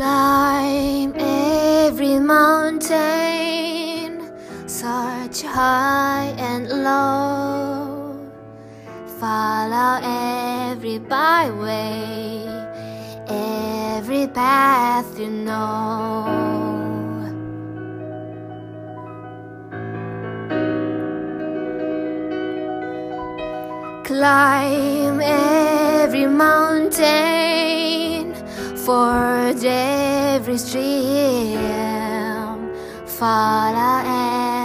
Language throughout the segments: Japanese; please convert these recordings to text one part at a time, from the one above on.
Climb every mountain, search high and low. Follow every byway, every path you know. Climb every mountain, forge every stream, follow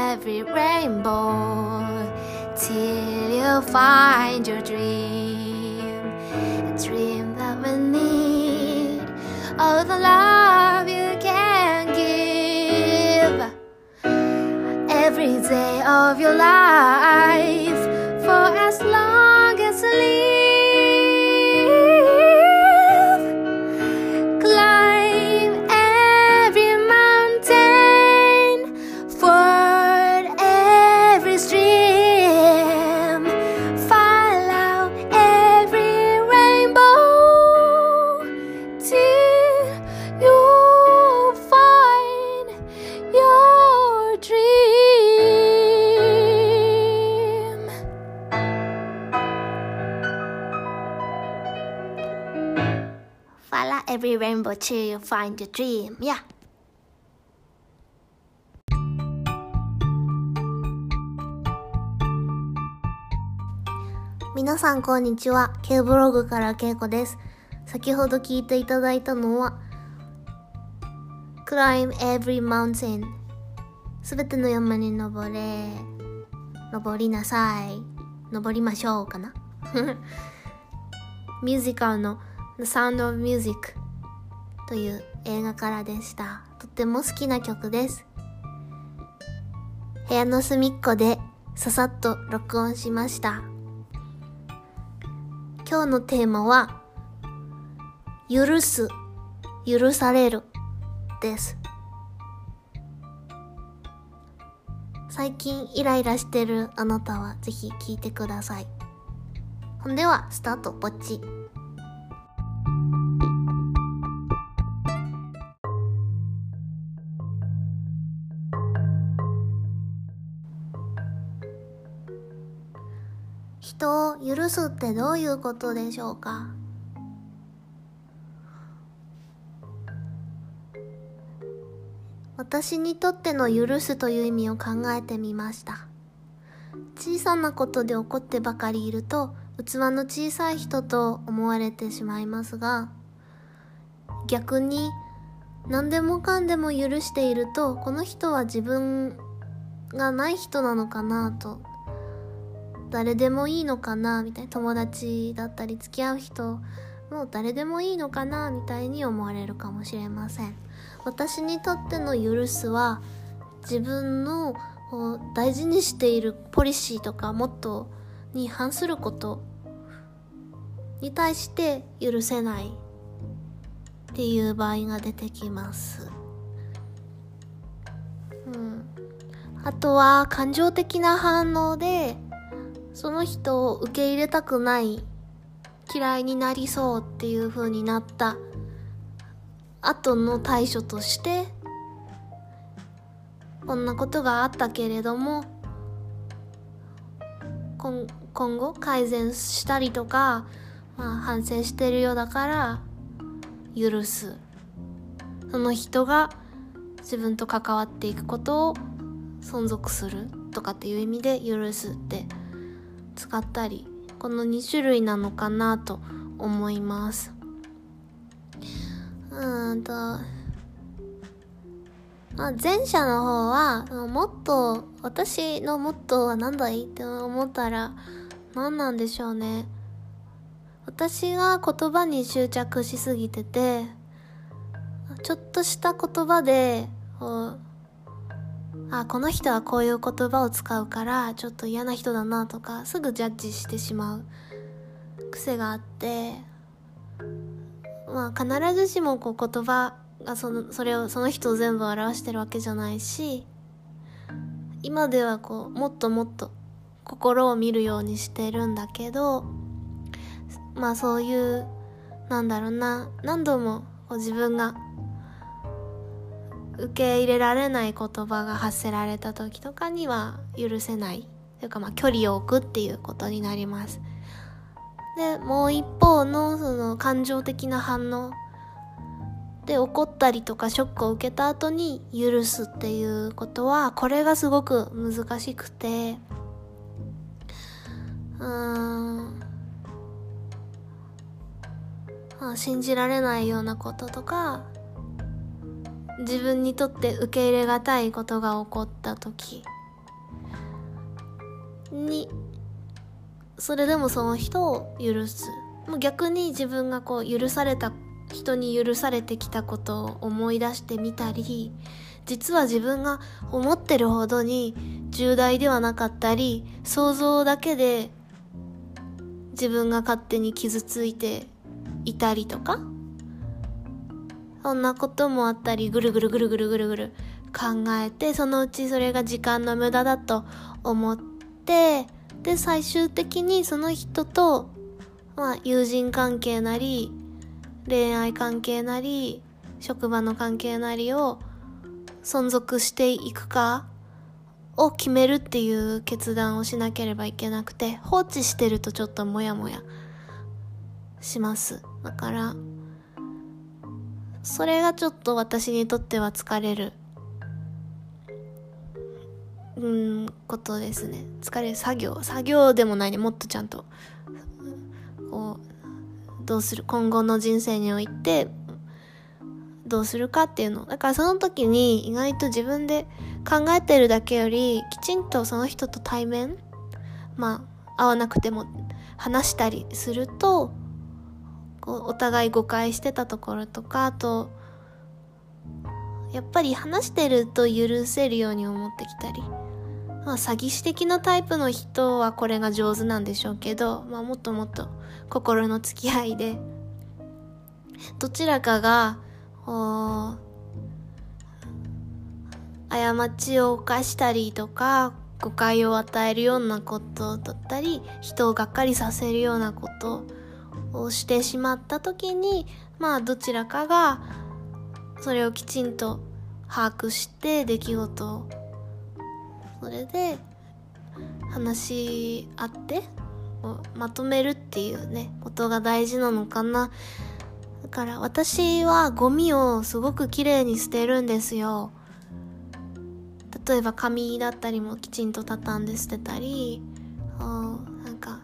every rainbow till you find your dream. A dream that will need all the love you can give every day of your life to find a dream. Yeah. みなさんこんにちは。K ブログからけいこです。先ほど聞いていただいたのは Climb every mountain すべての山に登れ登りなさい登りましょうかな ミュージカルの The Sound of Music という映画からでした。とっても好きな曲です。部屋の隅っこでささっと録音しました。今日のテーマは、許す、許されるです。最近イライラしてるあなたはぜひ聞いてください。ほんでは、スタート、ぼっち。人を許すってどういうことでしょうか？私にとっての許すという意味を考えてみました。小さなことで怒ってばかりいると器の小さい人と思われてしまいますが逆に何でもかんでも許しているとこの人は自分がない人なのかなと誰でもいいのかなみたいな友達だったり付き合う人もう誰でもいいのかなみたいに思われるかもしれません。私にとっての許すは自分の大事にしているポリシーとかモットーに反することに対して許せないっていう場合が出てきます。うん。あとは感情的な反応でその人を受け入れたくない嫌いになりそうっていう風になった後の対処としてこんなことがあったけれども今今後改善したりとか、まあ、反省してるようだから許す。その人が自分と関わっていくことを存続するとかっていう意味で許すって使ったりこの2種類なのかなと思います。うんとまあ前者の方はもっと私のモットーは何だいって思ったら何なんでしょうね。私が言葉に執着しすぎててちょっとした言葉であこの人はこういう言葉を使うからちょっと嫌な人だなとかすぐジャッジしてしまう癖があってまあ必ずしもこう言葉がそのそれをその人を全部表してるわけじゃないし今ではこうもっともっと心を見るようにしてるんだけどまあそういうなんだろうな何度もこう自分が受け入れられない言葉が発せられた時とかには許せないというかまあ距離を置くっていうことになります。でもう一方のその感情的な反応。で怒ったりとかショックを受けた後に許すっていうことはこれがすごく難しくて。うーん。まあ信じられないようなこととか自分にとって受け入れがたいことが起こった時。にそれでもその人を許す。逆に自分がこう許された人に許されてきたことを思い出してみたり実は自分が思ってるほどに重大ではなかったり想像だけで自分が勝手に傷ついていたりとかそんなこともあったりぐるぐるぐるぐるぐるぐる考えてそのうちそれが時間の無駄だと思ってで最終的にその人と、まあ、友人関係なり恋愛関係なり職場の関係なりを存続していくかを決めるっていう決断をしなければいけなくて放置してるとちょっとモヤモヤします。だからそれがちょっと私にとっては疲れる。うんことですね。疲れる作業。作業でもないね。もっとちゃんと。こうどうする？今後の人生においてどうするかっていうの。だからその時に意外と自分で考えてるだけよりきちんとその人と対面まあ会わなくても話したりするとこうお互い誤解してたところとかあとやっぱり話してると許せるように思ってきたり、まあ、詐欺師的なタイプの人はこれが上手なんでしょうけど、まあ、もっともっと心の付き合いでどちらかが過ちを犯したりとか誤解を与えるようなことだったり人をがっかりさせるようなことをしてしまった時にまあどちらかがそれをきちんと把握して出来事を。それで話し合ってまとめるっていうねことが大事なのかな。だから私はゴミをすごく綺麗に捨てるんですよ。例えば紙だったりもきちんと畳んで捨てたりなんか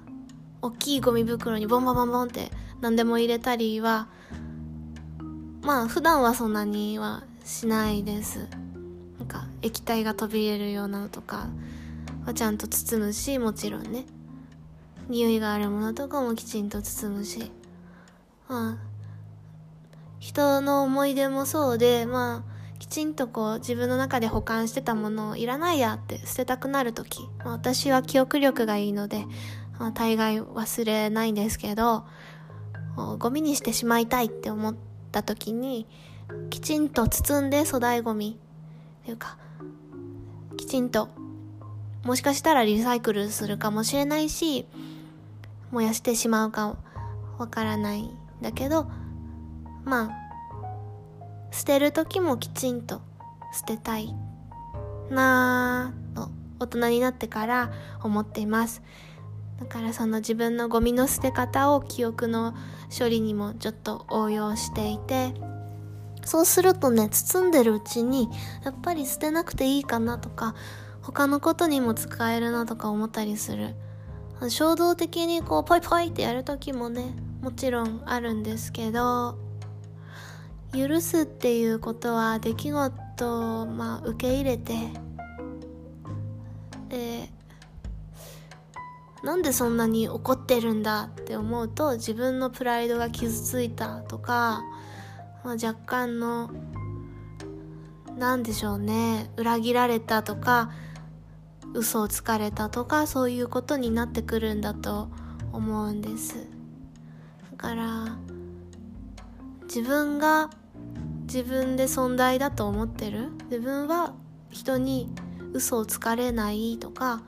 大きいゴミ袋にボンボンボンボンって何でも入れたりはまあ普段はそんなにはしないです。なんか液体が飛び入れるようなのとかはちゃんと包むしもちろんね。匂いがあるものとかもきちんと包むし。まあ人の思い出もそうでまあきちんとこう自分の中で保管してたものをいらないやって捨てたくなる時、まあ、私は記憶力がいいので、大概忘れないんですけどゴミにしてしまいたいって思った時にきちんと包んで粗大ゴミっていうかきちんともしかしたらリサイクルするかもしれないし燃やしてしまうかわからないんだけどまあ捨てる時もきちんと捨てたいなぁと大人になってから思っています。だからその自分のゴミの捨て方を記憶の処理にもちょっと応用していてそうするとね包んでるうちにやっぱり捨てなくていいかなとか他のことにも使えるなとか思ったりする。衝動的にこうポイポイってやる時もねもちろんあるんですけど許すっていうことは出来事を、まあ、受け入れてでなんでそんなに怒ってるんだって思うと自分のプライドが傷ついたとか、まあ、若干の何でしょうね裏切られたとか嘘をつかれたとかそういうことになってくるんだと思うんです。だから自分が自分で存在だと思ってる。自分は人に嘘をつかれないとか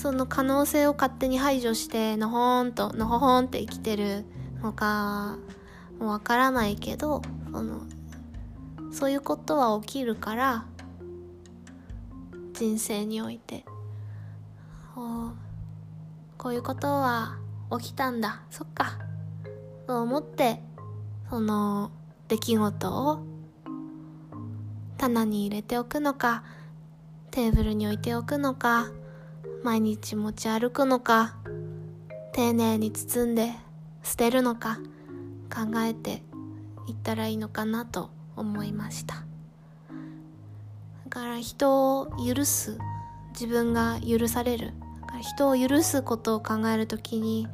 その可能性を勝手に排除してのほーんとのほほんって生きてるのかもわからないけどそのそういうことは起きるから人生において。こういうことは起きたんだ。そっか。と思ってその出来事を棚に入れておくのかテーブルに置いておくのか毎日持ち歩くのか丁寧に包んで捨てるのか考えていったらいいのかなと思いました。だから人を許す自分が許される。人を許すことを考えるときに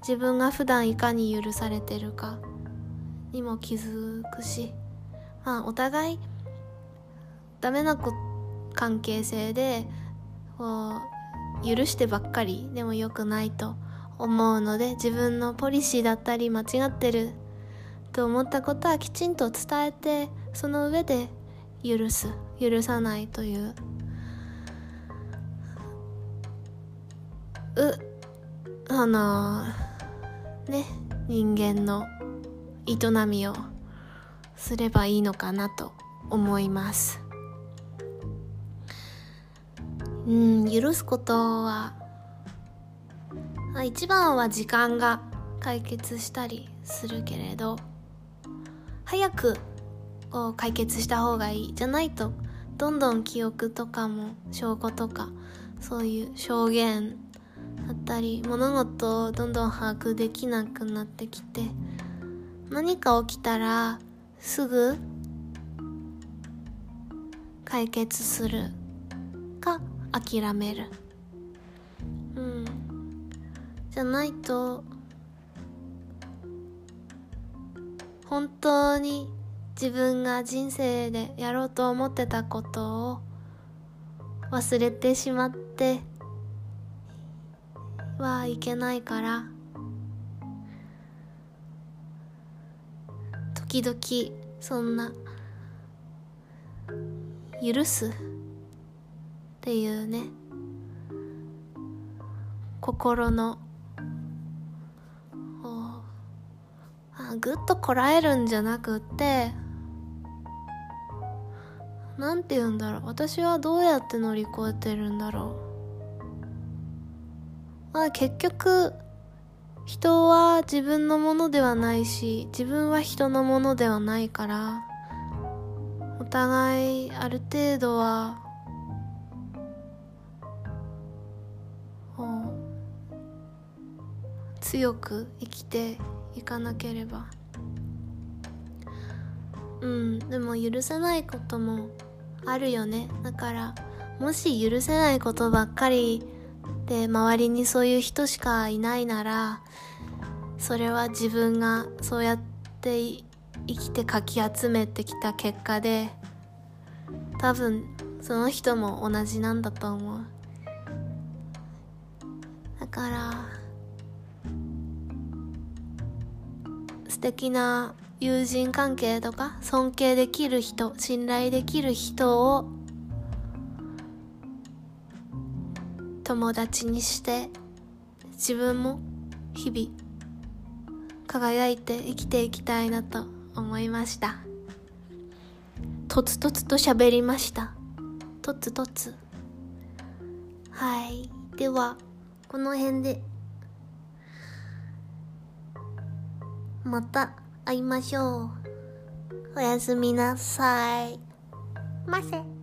自分が普段いかに許されてるかにも気づくしまあお互いダメな関係性でこう許してばっかりでも良くないと思うので自分のポリシーだったり間違ってると思ったことはきちんと伝えてその上で許す。許さないという。うあのね人間の営みをすればいいのかなと思います。うん許すことは一番は時間が解決したりするけれど早くこう解決した方がいいじゃないとどんどん記憶とかも証拠とかそういう証言だったり物事をどんどん把握できなくなってきて何か起きたらすぐ解決するか諦める。うん。じゃないと本当に自分が人生でやろうと思ってたことを忘れてしまってはいけないから時々そんな許す？っていうね。心の。ぐっとこらえるんじゃなくって。なんて言うんだろう。私はどうやって乗り越えてるんだろう。あ結局人は自分のものではないし自分は人のものではないからお互いある程度は強く生きていかなければ。うんでも許せないこともあるよね。だからもし許せないことばっかりで周りにそういう人しかいないならそれは自分がそうやって生きてかき集めてきた結果で多分その人も同じなんだと思う。だから素敵な友人関係とか尊敬できる人信頼できる人を友達にして自分も日々輝いて生きていきたいなと思いました。とつとつと喋りました。とつとつ。はい。ではこの辺で。また会いましょう。おやすみなさい。ませ。